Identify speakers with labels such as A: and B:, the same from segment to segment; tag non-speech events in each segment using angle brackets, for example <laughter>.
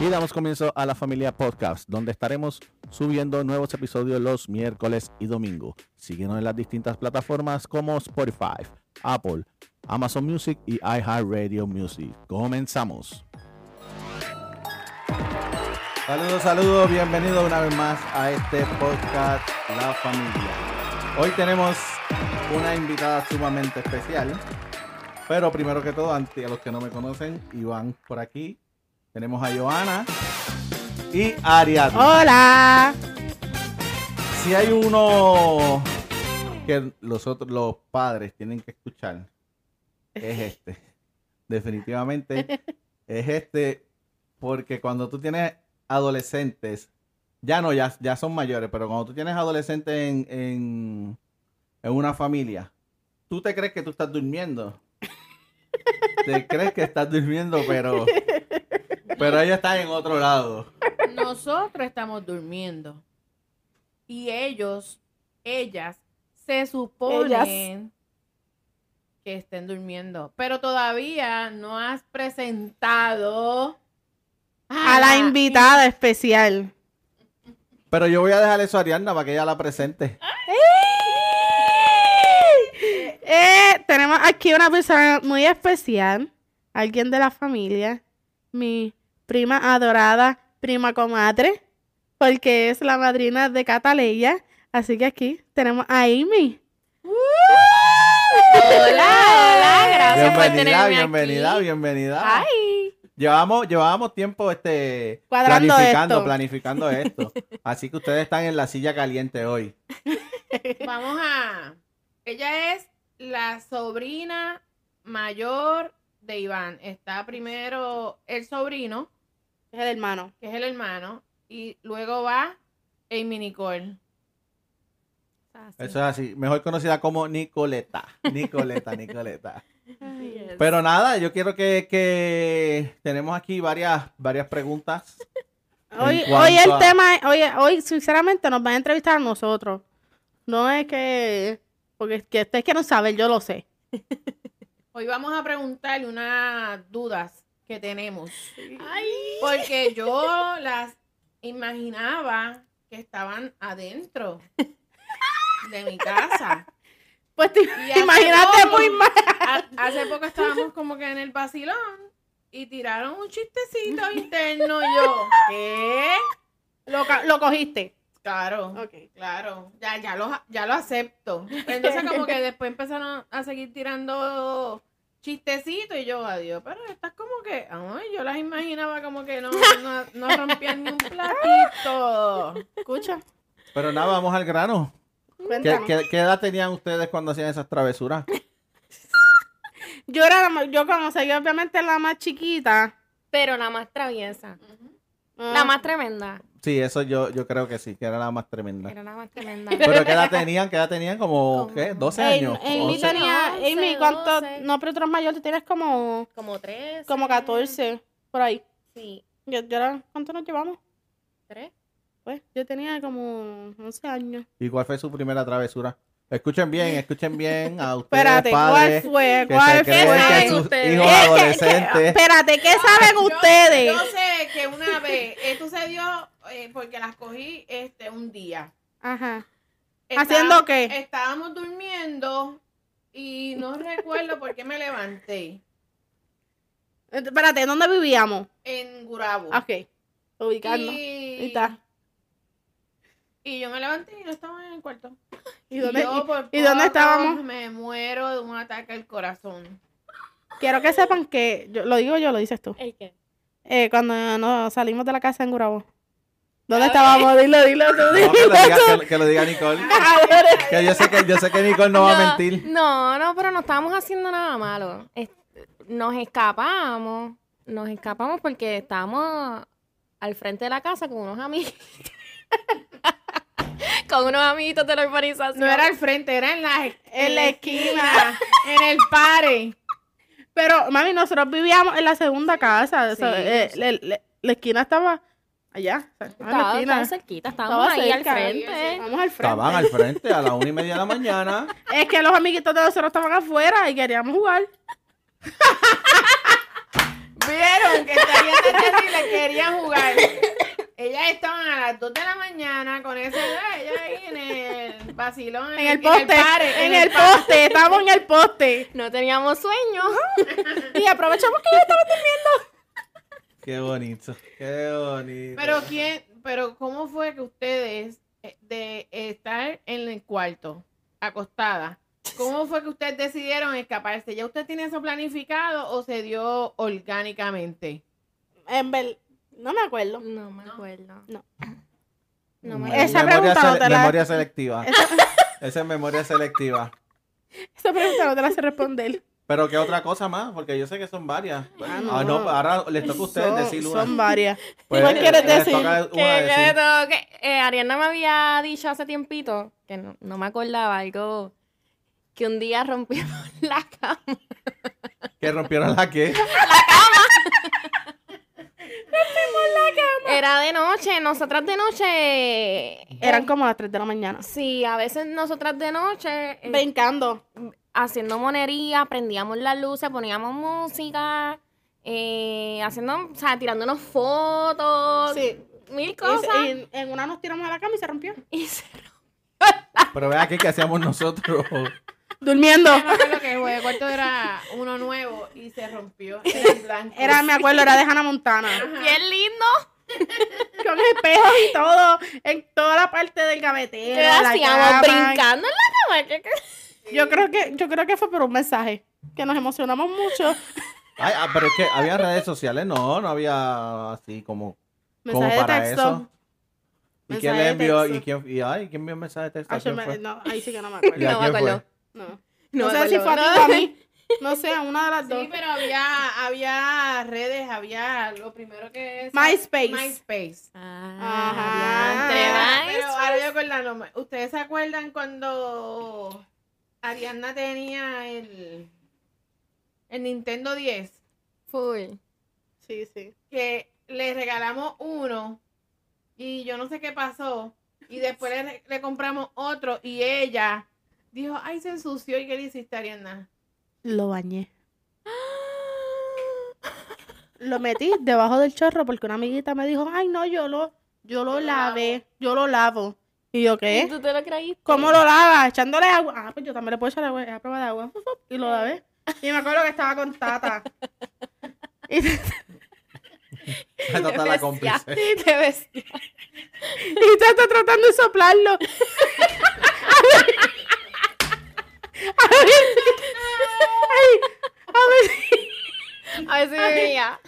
A: Y damos comienzo a la familia podcast, donde estaremos subiendo nuevos episodios los miércoles y domingo. Síguenos en las distintas plataformas como Spotify, Apple, Amazon Music y iHeartRadio Music. Comenzamos. Saludos, saludos, bienvenidos una vez más a este podcast La Familia. Hoy tenemos una invitada sumamente especial. Pero primero que todo, ante a los que no me conocen, Iván por aquí. Tenemos a Joana y Ariadna.
B: Hola.
A: Si hay uno que los otros, los padres tienen que escuchar, es este. <laughs> Definitivamente <laughs> es este, porque cuando tú tienes adolescentes, ya no, ya, ya son mayores, pero cuando tú tienes adolescentes en, en, en una familia, tú te crees que tú estás durmiendo. <laughs> Te crees que estás durmiendo, pero pero ella está en otro lado.
B: Nosotros estamos durmiendo. Y ellos, ellas, se suponen que estén durmiendo. Pero todavía no has presentado
C: a la invitada especial.
A: Pero yo voy a dejar eso a Ariadna para que ella la presente.
C: Eh, tenemos aquí una persona muy especial, alguien de la familia, mi prima adorada, prima comadre, porque es la madrina de Cataleya. Así que aquí tenemos a Amy.
B: Hola, hola, gracias por
A: Bienvenida,
B: tenerme
A: bienvenida,
B: aquí.
A: bienvenida.
B: Ay,
A: Llevamos, llevábamos tiempo este
C: Cuadrando
A: planificando,
C: esto.
A: planificando esto. Así que ustedes están en la silla caliente hoy.
B: vamos a. Ella es la sobrina mayor de Iván. Está primero el sobrino,
C: Es el hermano.
B: que es el hermano, y luego va Amy Nicole.
A: Eso es así. Mejor conocida como Nicoleta. <laughs> Nicoleta, Nicoleta.
B: Yes.
A: Pero nada, yo quiero que, que tenemos aquí varias, varias preguntas. <laughs>
C: Hoy, hoy el
A: a-
C: tema, es- hoy, hoy sinceramente nos van a entrevistar a nosotros. No es que, porque es que ustedes que no saben, yo lo sé. <laughs>
B: Hoy vamos a preguntarle unas dudas que tenemos. Porque yo las imaginaba que estaban adentro de mi casa.
C: Pues te imagínate
B: poco-
C: muy mal.
B: ha- Hace poco estábamos como que en el vacilón y tiraron un chistecito <laughs> interno. Y yo, ¿qué?
C: Lo, lo cogiste.
B: Claro.
C: Ok.
B: Claro, ya, ya, lo, ya lo acepto. Entonces como que después empezaron a seguir tirando chistecitos y yo, adiós, pero estas como que, ay, yo las imaginaba como que no, <laughs> no, no rompían ni un platito.
C: Escucha.
A: Pero nada, vamos al grano. ¿Qué,
C: Cuéntanos.
A: qué, qué edad tenían ustedes cuando hacían esas travesuras? <laughs>
C: Yo era la yo como soy obviamente la más chiquita.
D: Pero la más traviesa. La más tremenda.
A: Sí, eso yo, yo creo que sí, que era la más tremenda.
D: Era la más tremenda. <laughs>
A: Pero ¿qué edad tenían? ¿Qué edad tenían? Como,
D: Como-
A: ¿qué? ¿12
C: Amy-
A: años?
C: Amy
A: 11.
C: tenía, Amy, ¿cuánto?
D: doce.
C: No, pero tú eres mayor, tú tienes como,
D: Como tres.
C: como 14, por ahí.
D: Sí.
C: Yo, yo era, ¿Cuánto nos llevamos?
D: Tres.
C: Pues yo tenía como 11 años.
A: ¿Y cuál fue su primera travesura? Escuchen bien, <laughs> escuchen bien a ustedes,
C: Espérate,
A: padres,
C: ¿cuál fue?
A: que
C: ¿Cuál
A: se creen
C: fue?
A: que
D: saben
A: sus
D: ustedes?
A: hijos
C: ¿Qué- qué- qué-
A: adolescentes...
C: espérate, ¿qué saben
B: Yo-
C: ustedes?
B: Yo, sé que una vez, esto se dio eh, porque las cogí este un día.
C: Ajá.
B: Estábamos-
C: ¿Haciendo qué?
B: Estábamos durmiendo y no <laughs> recuerdo por qué me levanté
C: Espérate, ¿dónde vivíamos?
B: en Gurabo.
C: Ok. Ubicando.
B: Y,
C: Ahí está.
B: y yo me levanté y no estaba en el cuarto.
C: ¿Y dónde,
B: yo por
C: y- y dónde estábamos?
B: Me muero de un ataque al corazón.
C: Quiero que sepan que, yo, lo digo yo, lo dices tú.
D: ¿El qué?
C: Eh, cuando nos salimos de la casa en Gurabo. ¿Dónde estábamos? Dilo, dilo tú.
A: No,
C: Dilo
A: que, lo diga,
C: tú.
A: que, que lo diga <laughs> Nicole. Que yo sé que, yo sé que Nicole no va a mentir.
D: No, no, pero no estábamos haciendo nada malo. Es- nos escapamos. Nos escapamos porque estábamos al frente de la casa con unos amigos. <laughs> con unos amiguitos de la urbanización.
B: No era al frente, era en la,
C: En la esquina.
B: en el pare.
C: Pero, mami, nosotros vivíamos en la segunda casa. o sea,
B: Sí,
C: eh,
B: sí.
C: la, la- la esquina estaba allá. estaba en
D: cerquita, estábamos
C: Estaba
D: ahí
C: cerca.
D: al frente.
C: Vamos al frente.
A: Estaban al frente a las una y media de la mañana. <laughs>
C: Es que los amiguitos de nosotros estaban afuera y queríamos jugar. <laughs>
B: Vieron que estarían y le querían jugar. Ellas estaban a las 2 de la mañana con esa edad, ella ahí en el vacilón,
C: En el poste,
B: pare,
C: en el poste, estábamos en el poste.
D: No teníamos sueño. <laughs>
C: Y aprovechamos que yo estaba durmiendo.
A: Qué bonito, qué bonito.
B: Pero quién, pero cómo fue que ustedes eh, de estar en el cuarto acostada, cómo fue que ustedes decidieron escaparse? ¿Ya usted tiene eso planificado o se dio orgánicamente?
C: En ver- no me acuerdo.
D: No me acuerdo.
C: No.
D: No me
A: Me-
C: Esa
A: memoria,
C: pregunta no te la-
A: memoria selectiva. Esa es memoria selectiva. <laughs>
C: Esa pregunta no te la sé responder.
A: Pero qué otra cosa más, porque yo sé que son varias.
C: Ah,
A: Ah,
C: no.
A: no, ahora les toca a ustedes
C: Son-
A: decir una.
C: Son varias. <laughs>
A: Pues,
C: ¿Cuál quieres
A: les
C: decir?
D: Que,
A: decir.
D: que- eh, Ariana me había dicho hace tiempito, que no, no me acordaba, algo que un día rompimos <laughs> la cama.
A: Que rompieron la qué. <laughs>
D: Era de noche, nosotras de noche.
C: Eran como las 3 de la mañana.
D: Sí, a veces nosotras de noche, eh,
C: Brincando.
D: Haciendo monería, prendíamos las luces, poníamos música, eh, haciendo, o sea, tirándonos fotos,
C: Sí.
D: mil cosas.
C: y en una nos tiramos a la cama y se rompió. <laughs>
D: Y se- <laughs>
A: Pero vea aquí qué hacíamos nosotros. <laughs>
C: Durmiendo.
B: Yo me acuerdo que el cuarto era uno nuevo y se rompió. Era
C: me acuerdo, era de Hannah Montana.
D: Bien lindo.
C: Con espejos y todo. En toda la parte del gavetero.
D: ¿Qué hacíamos?
C: cama.
D: Brincando en la cama. ¿Qué- qué?
C: Yo creo que, yo creo que fue por un mensaje. Que nos emocionamos mucho.
A: Ay, ah, pero es que había redes sociales, no, no había así como, como
C: Mensaje de
A: para
C: texto.
A: eso. ¿Y quién le envió? ¿Y quién, y, ay, ¿quién envió un mensaje de texto?
C: Ay, yo
A: ¿Quién
C: me- no, ahí sí que no me <laughs>
A: ¿Y
C: acuerdo.
D: No me
A: quién fue?
D: acuerdo.
C: No,
D: No
C: sé si fue a ti
D: acuerdo.
C: o a mí. No sé, a una de las dos.
B: Sí, pero había, había redes, había lo primero que es
C: MySpace.
B: MySpace.
D: Ah,
C: Ajá.
B: Pero ahora yo acordándome, ¿ustedes se acuerdan cuando Ariana tenía el, el Nintendo 10?
D: Full.
C: Sí, sí.
B: Que le regalamos uno y yo no sé qué pasó. Y después le, le compramos otro y ella dijo, ay, se ensució. ¿Y qué le hiciste, Ariana?
C: Lo bañé. Lo metí debajo del chorro porque una amiguita me dijo, ay no, yo lo, yo lo
B: Yo lo
C: lavé, yo lo lavo. Y yo,
D: ¿Y
C: ¿qué?
D: tú te lo creíste?
C: ¿Cómo lo lavas? Echándole agua. Ah, pues yo también le puedo echar agua, a prueba de agua. Y lo lavé. Y me acuerdo que estaba con Tata. Y,
A: está la cómplice.
D: Qué bestia.
C: y Tata tratando de soplarlo. A ver, ay, a ver si-
D: A ver si veía.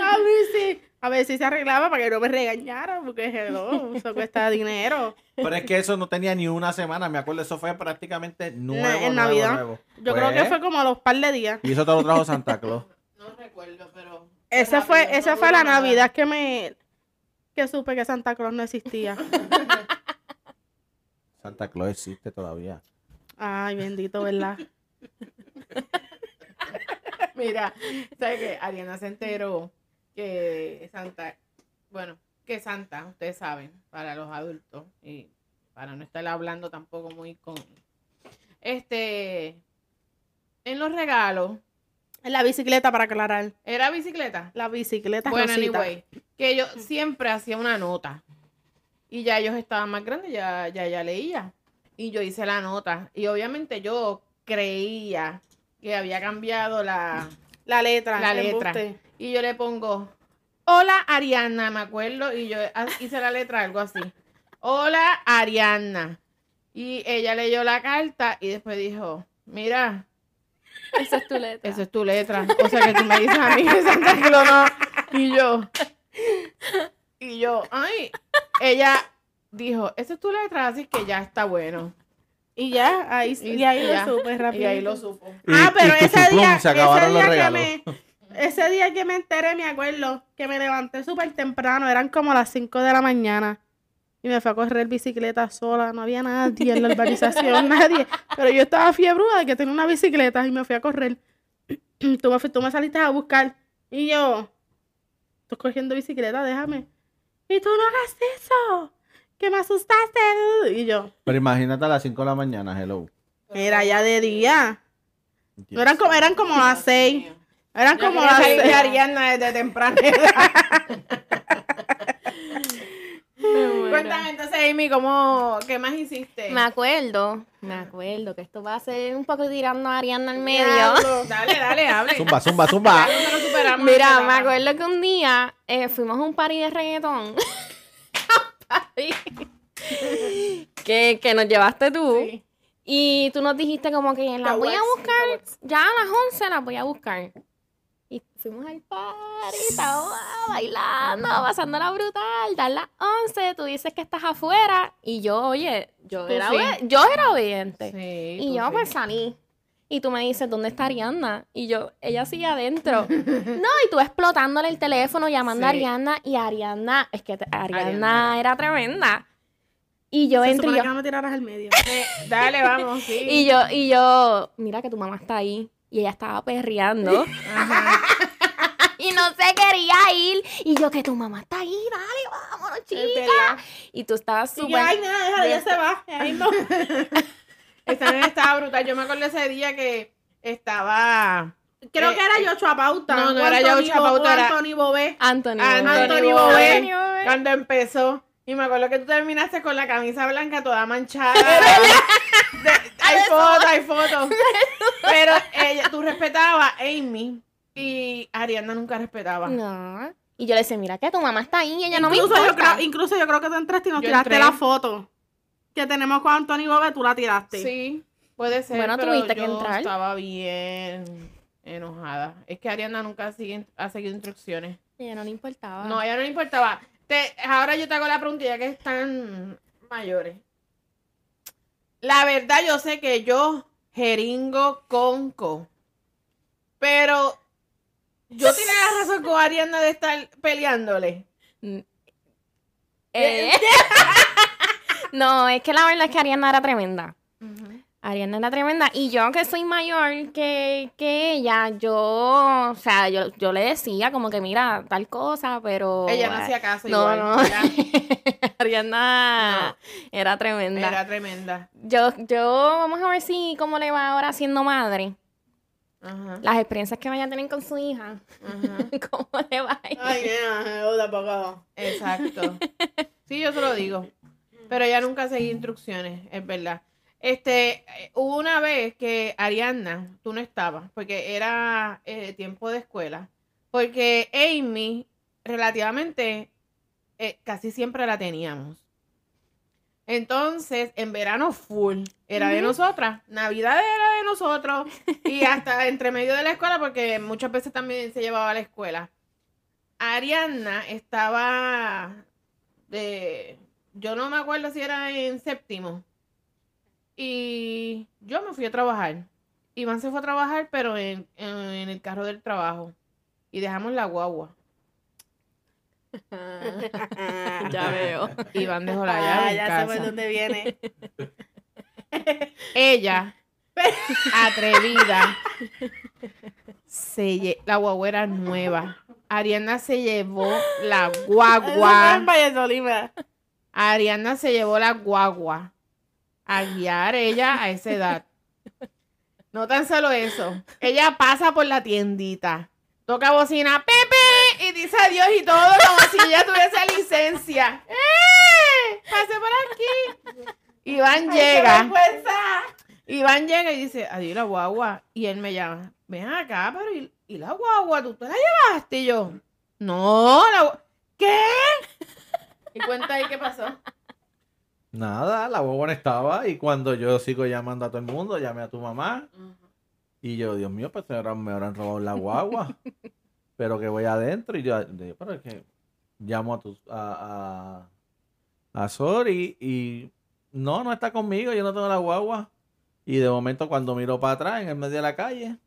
C: A ver si, a ver si se arreglaba para que no me regañara, porque hello, eso cuesta <laughs> dinero.
A: Pero es que eso no tenía ni una semana, me acuerdo, eso fue prácticamente nuevo,
C: en
A: nuevo,
C: Navidad.
A: nuevo.
C: Yo creo que
A: Pues,
C: fue como a los par de días.
A: Y eso te lo trajo Santa Claus. <laughs>
B: No recuerdo, pero...
C: Esa fue, esa
B: no
C: fue la
B: nada.
C: Navidad que me que supe que Santa Claus no existía. <laughs>
A: Santa Claus existe todavía.
C: Ay, bendito, ¿verdad?
B: Mira, ¿sabes qué? Ariana se enteró que Santa, bueno, que Santa, ustedes saben, para los adultos y para no estar hablando tampoco muy con... Este, en los regalos,
C: En la bicicleta para aclarar.
B: ¿era bicicleta?
C: La bicicleta
B: Bueno,
C: rosita.
B: anyway, que yo siempre hacía una nota. Y ya ellos estaban más grandes, ya, ya, ya leía. Y yo hice la nota. Y obviamente yo creía que había cambiado la,
C: La letra.
B: la letra.
C: embuste.
B: Y yo le pongo, hola Ariana, me acuerdo. Y yo hice la letra, algo así. Hola Ariana. Y ella leyó la carta y después dijo, mira,
D: Esa es tu letra.
B: esa es tu letra. O sea que tú me dices a mí que Santa Claus no. Y yo, y yo, ay, ella dijo, esa es tu letra, así que ya está bueno.
C: Y ya, ahí,
B: Y-
C: y, ahí
B: y
C: lo
B: ya.
C: supe
B: Y
C: rápido.
B: ahí lo supo.
C: Ah,
A: Y-
C: pero
A: y
C: ese día, ese día que me, ese día que me enteré, me acuerdo, que me levanté súper temprano, eran como las 5 de la mañana. Y me fui a correr bicicleta sola, no había nadie en la urbanización, <laughs> nadie. Pero yo estaba fiebruda de que tenía una bicicleta y me fui a correr. <clears throat> tú, me, tú me saliste a buscar y yo, estoy cogiendo bicicleta, déjame. Y tú no hagas eso, que me asustaste. Y yo,
A: Pero imagínate a las 5 de la mañana, hello.
C: era ya de día. No eran como, eran como las 6. Eran como
B: quería
C: las
B: de. Ariana desde temprana <laughs> edad. <laughs> Cuéntame entonces, Amy, ¿cómo, ¿qué más hiciste?
D: Me acuerdo, me acuerdo que esto va a ser un poco tirando a Ariana al medio. <laughs>
B: Dale, dale, hable.
A: Zumba, zumba, zumba.
B: No
D: Mira,
B: esta
D: me acuerdo que un día eh, fuimos a un party de reggaetón. Que, que nos llevaste tú.
B: Sí.
D: Y tú nos dijiste como que las voy a buscar. Ya a las 11 las voy a buscar. Fuimos al party, estábamos bailando, pasándola brutal. Dan las 11, tú dices que estás afuera. Y yo, oye, yo, era,
B: sí.
D: yo era obediente.
B: Sí,
D: Y yo
B: sí.
D: pues salí. Y tú me dices, ¿dónde está Ariana? Y yo, ella sigue adentro. <laughs> no, y tú explotándole el teléfono, llamando a
B: Sí.
D: Ariana. Y Ariana, es que Ariana era tremenda. Y yo
C: Se
D: entro y yo,
C: que no me tiraras al medio. <laughs>
B: Eh, Dale, vamos, sí.
D: y yo, y yo, mira que tu mamá está ahí. Y ella estaba perreando.
B: Ajá. <laughs>
D: y no se quería ir. Y yo, que tu mamá está ahí, dale, vámonos, chica. Y tú estabas
C: Y yo,
D: súper...
C: ay, nada, déjala, ya se va. Ahí no. <laughs>
B: Nena estaba brutal. Yo me acuerdo ese día que estaba...
C: Creo
B: Eh,
C: que era
B: eh,
C: Yochoa Pauta.
B: no, no era Yochoa Pauta, era-
C: Anthony Bobé.
D: Anthony,
B: Anthony
D: Bobé.
B: Bobé.
D: Anthony Bobé.
B: Cuando empezó. Y me acuerdo que tú terminaste con la camisa blanca toda manchada. <laughs> De- hay fotos, hay fotos. <laughs> Pero ella, tú respetabas a Amy y Ariana nunca respetaba.
D: No. Y yo le decía, mira que tu mamá está ahí y ella no me
C: incluso, yo
D: importa.
C: creo, incluso yo creo que tú entraste y nos
B: Yo
C: tiraste
B: entré.
C: la foto que tenemos con Anthony Bobé, tú la tiraste.
B: Sí, puede ser.
D: Bueno,
B: pero
D: tuviste que
B: yo
D: entrar.
B: Estaba bien enojada. Es que Ariana nunca sigue- ha seguido instrucciones.
D: Ella no le importaba.
B: No, a ella no le importaba. Te- ahora yo te hago la pregunta ya que están mayores. La verdad, yo sé que yo jeringo conco. Pero yo tenía la razón con Ariana de estar peleándole.
D: Eh, <laughs> no, es que la verdad es que Ariana era tremenda. Ariana era tremenda. Y yo, que soy mayor que, que ella, yo, o sea, yo, yo le decía como que, mira, tal cosa, pero...
B: Ella no hacía caso
D: No,
B: igual.
D: no.
B: Era, <laughs>
D: Ariana era tremenda.
B: era tremenda.
D: Yo, yo, vamos a ver si cómo le va ahora siendo madre.
B: Ajá,
D: Las experiencias que vaya a tener con su hija.
B: ajá. <laughs>
D: ¿Cómo le va a ir?
C: Ay, nena.
B: Exacto. <laughs> Sí, yo se lo digo. Pero ella nunca seguía instrucciones, es verdad. Este, eh, hubo una vez que Ariana, tú no estabas, porque era eh, tiempo de escuela, porque Amy, relativamente, eh, casi siempre la teníamos. Entonces, en verano full, era de nosotras, Navidad era de nosotros, y hasta <laughs> entre medio de la escuela, porque muchas veces también se llevaba a la escuela. Ariana estaba de, yo no me acuerdo si era en séptimo, y yo me fui a trabajar. Iván se fue a trabajar, pero en, en el carro del trabajo, y dejamos la guagua. <laughs>
D: ya veo.
B: Iván dejó la llave
C: Ah,
B: en
C: ya sé
B: casa.
C: por dónde viene. <laughs>
B: Ella, atrevida, se lle- la guagua era nueva. Ariana se llevó la guagua. <laughs> Ariana se llevó la guagua a guiar ella a esa edad. No tan solo eso. Ella pasa por la tiendita, toca bocina, Pepe, y dice adiós y todo como si ella tuviese licencia. ¡Eh! Pase por aquí. Iván
C: Ay, qué
B: llega.
C: vergüenza.
B: Iván llega y dice, adiós la guagua. Y él me llama, ven acá, pero ¿y, y la guagua? ¿Tú te la llevaste? Y yo, no, la ¿Qué? Y cuenta ahí qué pasó.
A: Nada, la boba no estaba y cuando yo sigo llamando a todo el mundo, llamé a tu mamá y yo, Dios mío, pues me habrán robado la guagua, <laughs> pero que voy adentro y yo, de- pero es que llamo a tu, a, a, a Sori y no, no está conmigo, yo no tengo la guagua y de momento cuando miro para atrás en el medio de la calle,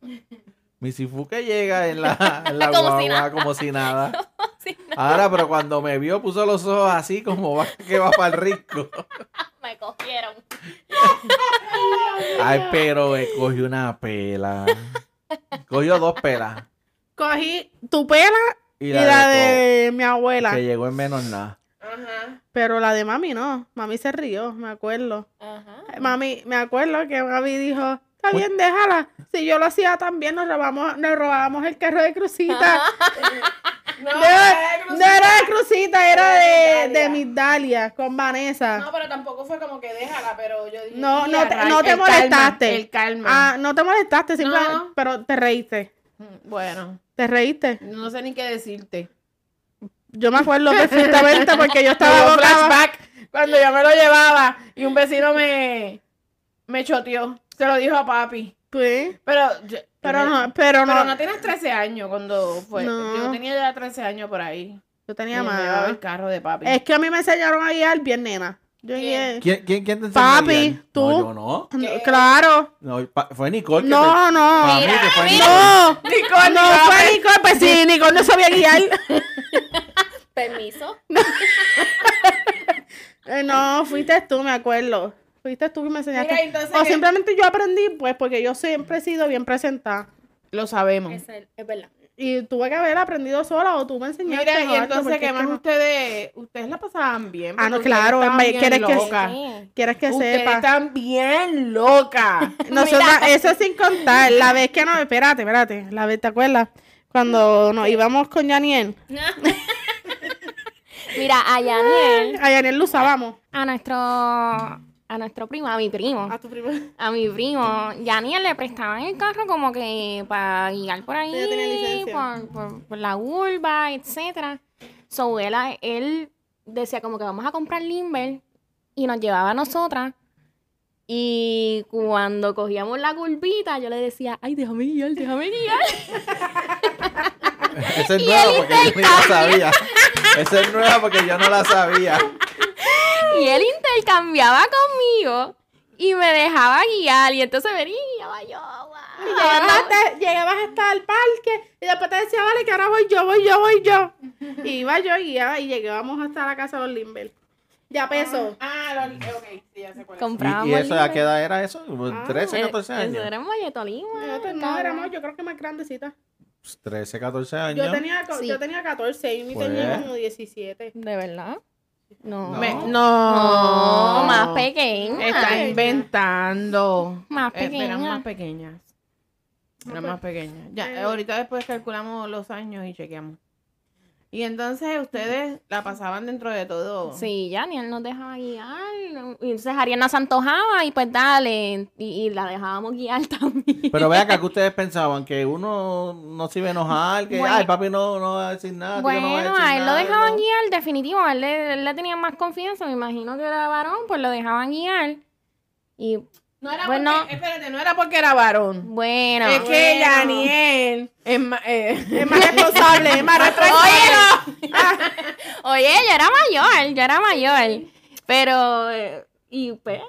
A: <laughs> mi sifuque llega en la, <laughs> en la
D: Como
A: guagua
D: si nada. <laughs>
A: como si nada. Ahora, pero cuando me vio puso los ojos así como va, que va para el rico.
D: me cogieron.
A: Ay, pero me cogió una pela. Cogió dos pelas.
C: Cogí tu pela
A: Y
C: y
A: la,
C: la
A: de,
C: de mi abuela.
A: Que llegó en menos nada.
B: Ajá.
C: Pero la de mami no. Mami se rió, me acuerdo.
D: Ajá.
C: Mami, me acuerdo que mami dijo, Está bien, déjala. Si yo lo hacía también, nos robamos, nos robábamos el carro de Crucita. <laughs>
B: No,
C: No,
B: era
C: no era de Crucita, era de,
B: Migdalia.
C: de Migdalia, con Vanessa.
B: No, pero tampoco fue como que déjala, pero yo dije.
C: No,
B: "Y
C: no te, no te
B: el calma,
C: molestaste.
B: el calma.
C: Ah, no te molestaste, simplemente,
B: No.
C: pero te reíste.
B: Mm, Bueno,
C: Te reíste.
B: no sé ni qué decirte.
C: Yo me acuerdo perfectamente porque yo <laughs> estaba
B: flashback cuando yo me lo llevaba y un vecino me, me choteó. Se lo dijo a papi.
C: Sí,
B: Pero, yo-
C: pero no, pero no.
B: pero no tienes 13 años cuando fue.
C: No.
B: Yo tenía ya 13 años por ahí.
C: Yo tenía más.
B: el carro de papi.
C: Es que a mí me enseñaron a guiar bien, nena. Yo
B: ¿Quién?
C: guié.
A: ¿Quién, quién, quién te enseñó
C: Papi,
A: a guiar?
C: tú.
A: No, yo no.
B: ¿Qué?
C: Claro.
A: No, fue Nicole que
C: No,
A: te...
C: no.
A: Para mí que fue Nicole.
C: No.
B: Nicole,
C: No fue Nicole, pues sí, Nicole no sabía guiar. <laughs>
D: Permiso.
C: Eh, <laughs> no, fuiste tú, me acuerdo. Fuiste tú que me enseñaste.
B: Mira, entonces
C: o
B: que-
C: simplemente yo aprendí, pues, porque yo siempre he sido bien presentada.
B: Lo sabemos.
D: Es, es verdad.
C: Y tuve que haber aprendido sola o tú me enseñaste.
B: Mira, y entonces, ¿qué más
C: no-
B: ustedes? Ustedes la pasaban bien.
C: Ah, no, claro, ¿quieres que-.
D: Sí.
C: Quieres que
B: Ustedes
C: sepa.
B: están bien locas. <laughs>
C: Nosotras, eso sin contar, la vez que no, espérate, espérate, la vez, ¿te acuerdas? Cuando nos íbamos con Yaniel, <laughs>
D: Mira, a Yaniel,
C: a Yaniel lo usábamos.
D: a nuestro, a nuestro primo, a mi primo,
C: A tu primo.
D: a mi primo, Yaniel le prestaban el carro como que para guiar por ahí,
C: Ella tenía licencia.
D: por, por- por la urba, etcétera. So, él, él decía como que vamos a comprar Limber y nos llevaba a nosotras. Y cuando cogíamos la curvita, yo le decía, ay, déjame guiar, déjame guiar. <laughs>
A: Esa es nueva porque yo no la sabía. Esa es nueva porque yo no la sabía.
D: Y él intercambiaba conmigo y me dejaba guiar. Y entonces venía y guiaba yo.
C: Y llegabas hasta, llegabas hasta el parque y después te decía, vale, que ahora voy yo, voy yo, voy yo. Y iba yo y iba y llegábamos hasta la casa de los Limber. Ya peso.
B: Ah, lo, ok, sí, ya sé cuál.
D: Comprábamos.
A: ¿Y, y eso a qué edad era eso?
C: Ah,
A: 13,
D: Eh,
A: 14
D: Eso
A: años.
D: era en.
C: Nosotros no éramos, yo creo que más grandecita.
A: 13, 14 años.
C: Yo tenía,
D: Sí.
C: yo tenía 14 y mi
A: Pues.
C: tenía como 17.
D: ¿De verdad? No.
A: No.
B: Me-
D: No,
B: no,
D: más pequeña.
B: Está inventando.
D: Más
B: Eh,
D: pequeña.
B: Eran más pequeñas. Eran más pequeñas. Ya,
C: Eh.
B: ahorita después calculamos los años y chequeamos. Y entonces ustedes la pasaban dentro de todo.
D: Sí, ya ni él nos dejaba guiar. Y entonces Ariana se antojaba y pues dale. Y, y la dejábamos guiar <laughs> también.
A: Pero vea acá que ustedes pensaban que uno no se iba a enojar, que
D: Bueno.
A: ay papi no, no va a decir nada. tío, no va
D: Bueno,
A: decir
D: a él lo dejaban
A: no".
D: guiar, definitivo. A él le, él le tenía más confianza. Me imagino que era varón, pues lo dejaban guiar. Y
B: No era
D: Bueno.
B: porque, espérate, no era porque era varón.
D: bueno.
B: es que
C: bueno.
B: Daniel es más, eh, <laughs>
C: Es más responsable, es más responsable. <laughs>
D: Oye, yo era mayor, yo era mayor. Pero, eh, y pues,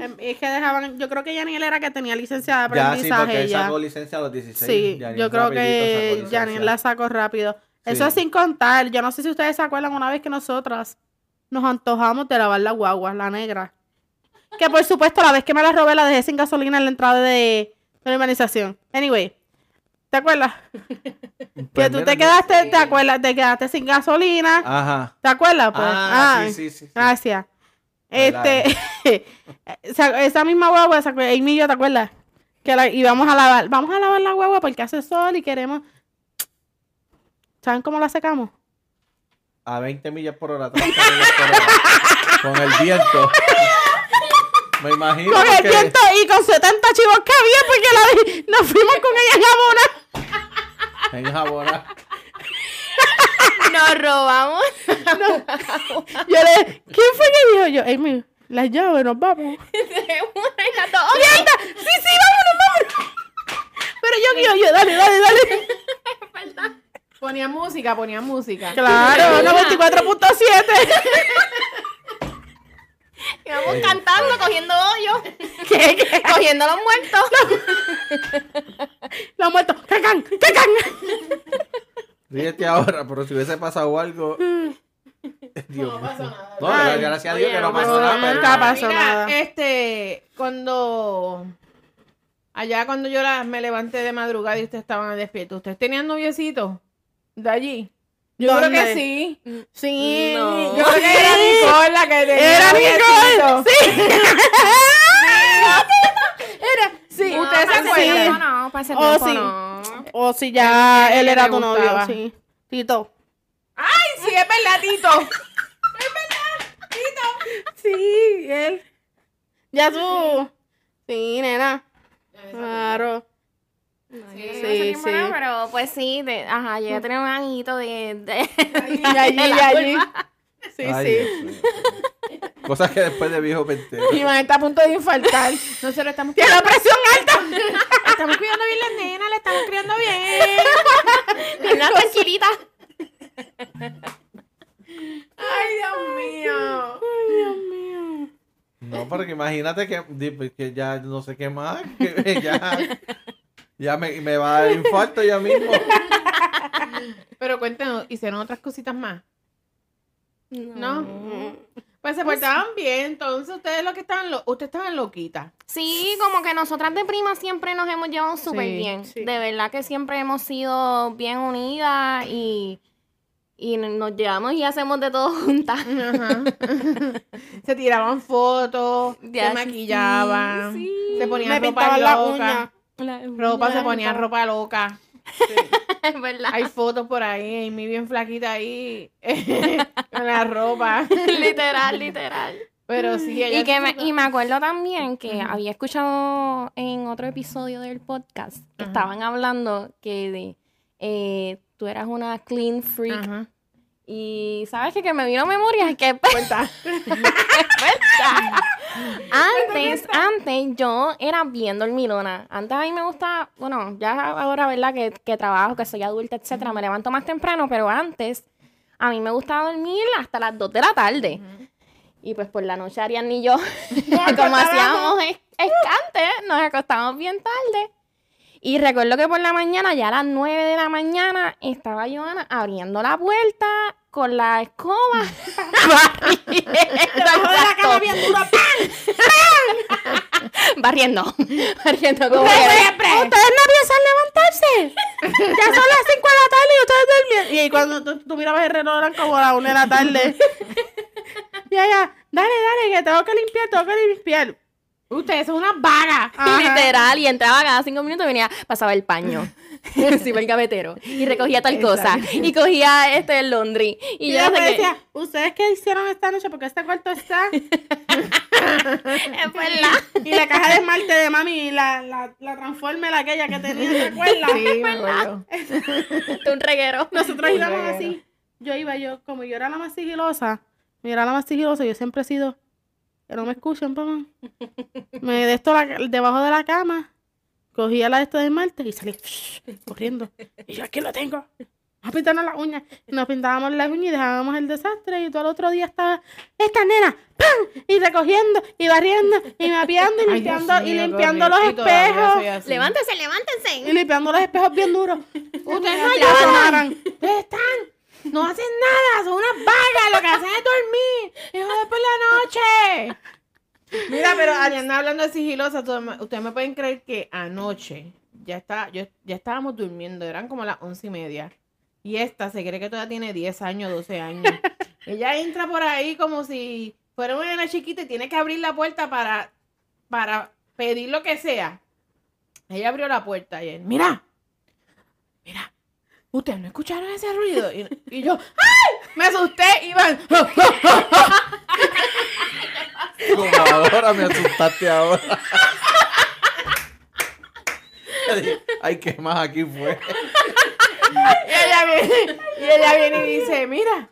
C: Em, Es que dejaban, yo creo que Yaniel era que tenía licencia de
A: Ya, sí,
C: aprendizaje
A: porque él sacó licencia a los 16.
C: Sí,
A: Yaniel
C: yo creo que. Yaniel la sacó rápido. Eso es sin contar. Yo no sé si ustedes se acuerdan una vez que nosotras nos antojamos de lavar la guagua, la negra. Que por supuesto, la vez que me la robé, la dejé sin gasolina en la entrada de, de la urbanización. Anyway, ¿te acuerdas?
A: Pues <laughs>
C: que tú te quedaste, ¿te acuerdas? Te quedaste sin gasolina.
A: Ajá.
C: ¿Te acuerdas? Pues,
A: Ah,
C: ah,
A: sí, sí, sí.
C: Gracias.
A: ¿Verdad?
C: Este, <laughs> esa, misma guagua, esa, Amy y yo, ¿te acuerdas? Que la íbamos a lavar. Vamos a lavar la guagua porque hace sol y queremos. ¿Saben cómo la secamos?
A: A 20 millas por hora. 30 millas por hora. con el viento. <laughs> Me imagino
C: Con el viento y con 70 chivos que había porque la, nos fuimos con ella en Jabona.
A: en Jabona.
D: nos robamos.
C: Yo le ¿quién fue que dijo yo? Amy, las llaves, nos vamos.
D: Las dos.
C: ¡Mierda! ¡Sí, sí, vámonos, vámonos! Pero yo, yo, yo, dale, dale, dale.
B: ponía música, ponía música.
C: Claro, 94.7.
D: Íbamos cantando, cogiendo hoyos, <laughs>
C: ¿Qué, qué?
D: cogiendo los muertos.
C: Los <laughs> muertos. ¡Cacan! ¡Cacan!
A: Ríete ahora, pero si hubiese pasado algo. Dios
B: No pasó nada.
A: No,
C: Ay,
A: gracias a Dios
B: oye,
A: que no
B: no
A: pasó nada. pero-
C: Nunca pasó
B: Mira,
C: nada.
B: este, cuando allá cuando yo la- me levanté de madrugada y ustedes estaban despiertos, ¿ustedes tenían noviecito de allí? Yo creo que sí.
C: Sí.
D: No.
B: Yo creo que era Nicole la que tenía
C: Era. Nicole. Sí. <laughs> Era. Sí.
B: Ustedes
D: para ese tiempo,
C: sí.
D: no.
C: O si ya
B: Él-
C: era tu novio, sí. Tito.
B: ¡Ay, sí, <laughs> es verdad, Tito!
C: Sí, él. Ya tú. Sí, nena. Claro.
D: Sí,
C: Sí, sí.
D: pero pues sí, de, ajá, llegué a tener un añito de... de-
C: Y <laughs> allí, y allí. Sí,
A: Ay,
C: sí.
A: Cosas que después de viejo me entero.
B: Iván está a punto de infartar. Nosotros estamos
C: Tiene la presión alta.
B: Estamos cuidando bien las nenas, le estamos criando bien. <laughs>
D: Una tranquilita.
B: Ay, Dios mío.
C: Ay, Dios mío.
A: No, porque imagínate que, di- pues, que ya no sé qué más, que <laughs> ya, ya me, me va a dar infarto ya mismo. <laughs>
B: Pero cuéntenos, ¿hicieron otras cositas más? No. Pues se portaban bien, entonces ustedes lo que estaban, lo, ustedes estaban loquitas.
D: Sí, como que nosotras de prima siempre nos hemos llevado súper
B: Sí,
D: bien.
C: sí.
D: De verdad que siempre hemos sido bien unidas y, y nos llevamos y hacemos de todo juntas.
B: Ajá. <laughs> se tiraban fotos,
D: Ya,
B: se maquillaban,
D: sí, sí.
B: se ponían
C: Me
B: ropa
C: pintaban la
B: loca. Ropa, se ponían ropa loca. <laughs>
D: Es verdad.
B: Hay fotos por ahí, Amy bien flaquita ahí, <laughs> con la ropa. <laughs>
D: literal, literal.
B: Pero sí, ella
D: Y, que me, y me acuerdo también que había escuchado en otro episodio del podcast que estaban hablando que de, eh, tú eras una clean freak.
B: Ajá.
D: Y sabes que, que me vino a memoria que <laughs>
B: Cuenta. <laughs>
D: antes, antes yo era bien dormilona. Antes a mí me gusta, bueno, ya ahora, ¿verdad? Que, que trabajo, que soy adulta, etcétera, me levanto más temprano, pero antes a mí me gustaba dormir hasta las 2 de la tarde. Y pues por la noche Ariane y yo, <laughs> como hacíamos es- escante, nos acostábamos bien tarde. Y recuerdo que por la mañana, ya a las 9 de la mañana, estaba Joana abriendo la puerta con la escoba. <laughs>
C: Debajo de la cama bien duro. <laughs>
D: barriendo. barriendo como
C: Ustedes,
D: que-
C: ustedes no piensan levantarse. Ya son las 5 de la tarde y ustedes duermen. Y cuando tú, tú mirabas el reloj eran como las 1 de la tarde. <laughs> ya, ya. Dale, dale, que tengo que limpiar, tengo que limpiar.
B: Ustedes son unas vagas.
C: Ajá.
D: Literal, y entraba cada cinco minutos y venía, pasaba el paño. <laughs> sí, el gavetero. Y recogía tal cosa. Y cogía este el laundry. Y,
C: Y
D: yo
C: decía, ¿ustedes qué hicieron esta noche? Porque este cuarto está. <laughs> <laughs>
D: Es verdad.
C: Y la caja de esmalte de mami, la, la, la transformer aquella que tenía, ¿te acuerdas?
B: Sí.
D: Esto un reguero.
C: Nosotros íbamos así. Yo iba, yo, como yo era la más sigilosa, yo era la más sigilosa, yo siempre he sido. Que no me escuchen, papá. Me de esto la- debajo de la cama, cogía la de esto de esmalte y salí <laughs> corriendo. Y yo aquí lo tengo. Vamos a pintarnos las uñas. Y Nos pintábamos las uñas y dejábamos el desastre. Y todo el otro día estaba esta nena, ¡pam! Y recogiendo, y barriendo, y mapeando, y
B: Ay,
C: limpiando,
B: Dios
C: y
B: mío,
C: limpiando los.
B: Y
C: espejos.
B: así.
D: Levántense,
C: Y
D: levántense.
C: limpiando los espejos bien duros.
B: Ustedes no ayudan. Ustedes están. No hacen nada, son unas vagas. Lo que hacen es dormir. Y joder por la noche. Mira, pero Ariana hablando de sigilosa, ustedes me pueden creer que anoche ya está, yo, ya estábamos durmiendo, eran como las once y media. Y esta se cree que todavía tiene 10 años, 12 años. <laughs> Ella entra por ahí como si fuera una nena chiquita y tiene que abrir la puerta para, para pedir lo que sea. Ella abrió la puerta y él, mira, mira, ustedes no escucharon ese ruido. Y, y yo, ¡ay! Me asusté, Iván. <laughs> <laughs>
A: Como ahora me asustaste ahora. Ay, ¿qué más aquí fue?
B: Y ella viene, y ella viene y dice, mira,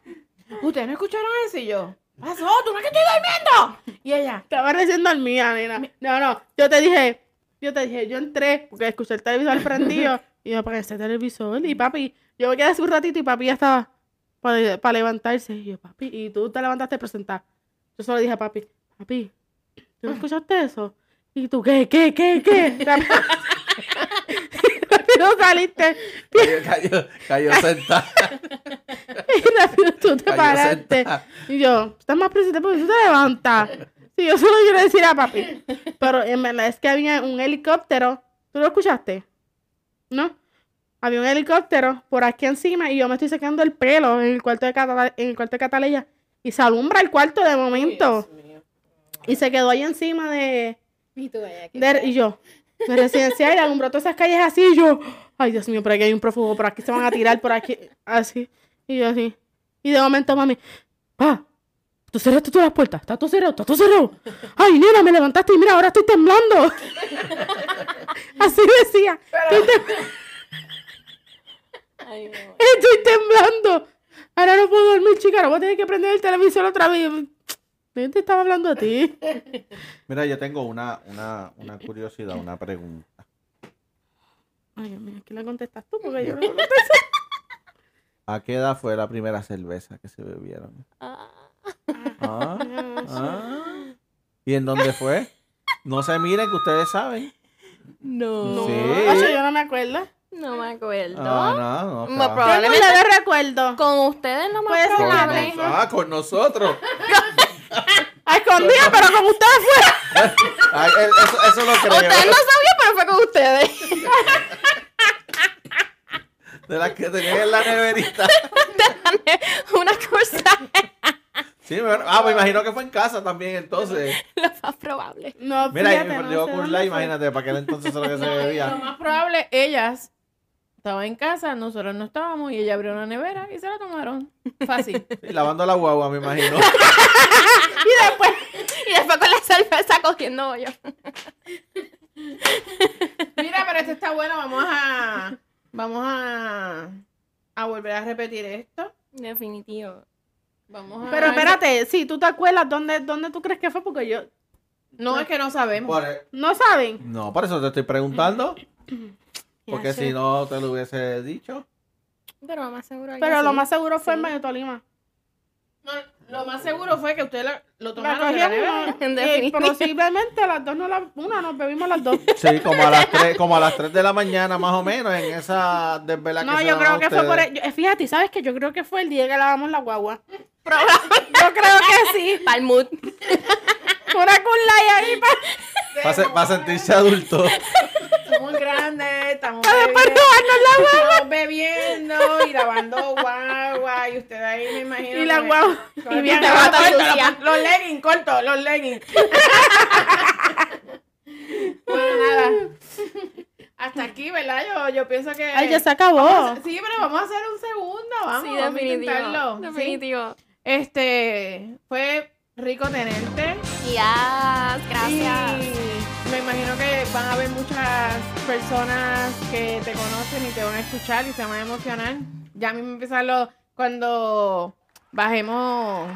B: ¿ustedes no escucharon eso? Y yo, pasó, tú no es que estoy durmiendo. Y ella,
C: Estaba recién dormida, nena. No, no. Yo te dije, yo te dije, yo entré porque escuché el televisor prendido <laughs> y yo apagué ese televisor. Y papi, yo me quedé así un ratito y papi ya estaba para, levantarse. Y yo, papi, y tú te levantaste a presentar. Yo solo dije a papi, papi, ¿tú no escuchaste eso? Y tú, ¿qué, qué, qué, qué? Rápido saliste
A: Cayó, cayó, cayó sentada. <laughs>
C: y rápido tú te
A: Cayó
C: paraste.
A: sentada.
C: Y yo, estás más presente porque tú te levantas. Sí, yo solo quiero decir a papi. Pero en verdad es que había un helicóptero. ¿Tú lo escuchaste? ¿No? Había un helicóptero por aquí encima y yo me estoy secando el pelo en el cuarto de, Catala- en el cuarto de Cataleya. Y se alumbra el cuarto de momento. Y se quedó ahí encima de...
D: Y tú,
C: de- y yo, de residencial y alumbró todas esas calles así. Y yo, ay Dios mío, por aquí hay un prófugo, por aquí se van a tirar, por aquí, así. Y yo así. Y de momento, mami, pa, ¿tú cerraste todas las puertas? ¿Está todo cerrado? ¿Está todo cerrado? Ay, nena, me levantaste y mira, ahora estoy temblando. <laughs> así decía. Estoy, tem-
D: Ay, no.
C: estoy temblando. Ahora no puedo dormir, chica. Ahora voy a tener que prender el televisor otra vez. ¿Quién te estaba hablando a ti? <laughs>
A: Mira, yo tengo una, una, una curiosidad, una pregunta.
C: Ay, Dios mío, ¿quién la contestas tú? Porque yo no lo <laughs> contesto.
A: ¿A qué edad fue la primera cerveza que se bebieron?
D: Ah.
A: ¿Ah? ¿Ah? ¿Y en dónde fue? No se miren que ustedes saben.
D: No.
A: Sí.
C: Oye, yo no me acuerdo.
D: No me acuerdo.
A: Ah, no, no.
D: Muy
A: claro.
D: probable.
C: Tengo un leve recuerdo.
D: Con ustedes no me
A: nos- ah, con nosotros.
C: Escondida, pero con ustedes fue.
A: Ay, eh, eso, eso lo creo.
D: Ustedes no sabían, pero fue con ustedes.
A: De las que tenían en la neverita.
D: Una cosa
A: Sí, me- ah, me imagino que fue en casa también, entonces.
D: lo más probable.
C: No,
A: Mira,
C: fíjate,
A: yo
C: no
A: la, imagínate, para aquel entonces lo que se
B: Lo
A: bebía.
B: más probable, ellas estaban en casa, nosotros no estábamos y ella abrió una nevera y se la tomaron. Fácil.
A: Sí, lavando la guagua, me imagino. <laughs>
C: Y después,
D: Y después con la cerveza cogiendo hoyo.
B: Mira, pero esto está bueno. Vamos a. Vamos a. A volver a repetir esto.
D: Definitivo.
B: Vamos a.
C: pero espérate, si tú te acuerdas dónde, dónde tú crees que fue, porque yo.
B: No, es que no sabemos.
A: Por-
C: No saben.
A: no, por eso te estoy preguntando. <clears throat> Porque
C: Ya
A: si no te lo hubiese dicho.
D: Pero lo más seguro. algo
C: Pero lo
D: así.
C: más seguro fue en
D: Sí.
C: Mayo Tolima.
B: No, lo más seguro fue que ustedes lo, lo
C: La
B: tomaron de la nevera.
C: cogimos. <laughs> Eh,
D: definitiva.
C: posiblemente las dos no la. Una nos bebimos las dos. <laughs>
A: Sí, como a las 3, como a las 3 de la mañana, más o menos, en esa desvela que
C: No,
A: se
C: yo creo que fue
A: ustedes.
C: por. el- yo- Fíjate, ¿sabes que Yo creo que fue el día que lavamos la guagua. <laughs> Yo creo que sí.
D: Mood.
C: Una culay ahí para.
A: Para, se- para sentirse adulto.
B: Estamos grandes, estamos bebiendo, estamos bebiendo y lavando guagua. Y usted ahí me imagino.
C: Y la guagua.
B: con
C: Y bien
B: los, leggings, corto, los leggings. bueno, nada. Hasta aquí, ¿verdad? Yo, yo pienso que.
C: Ay, ya se acabó.
B: Sí, pero vamos a hacer un segundo. Vamos,
D: Sí,
B: vamos a
D: definitivo.
B: ¿sí?
D: Definitivo.
B: Este, fue rico tenerte.
D: Yes, gracias.
B: Y me imagino que van a haber muchas personas que te conocen y te van a escuchar y se van a emocionar. Ya mismo empiezan los, cuando bajemos,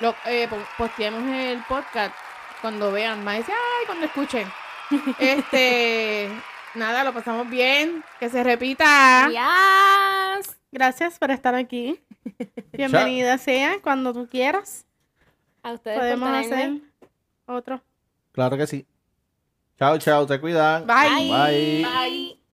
B: lo, eh, po- posteemos el podcast, cuando vean, más decir, ay, cuando escuchen. <laughs> Este, nada, lo pasamos bien, que se repita.
D: Yes.
C: Gracias por estar aquí. <laughs> Bienvenida sea cuando tú quieras.
D: A ustedes
C: Podemos hacer otro.
A: Claro que sí. Chao, chao, te cuidan.
C: Bye.
A: Bye.
D: Bye.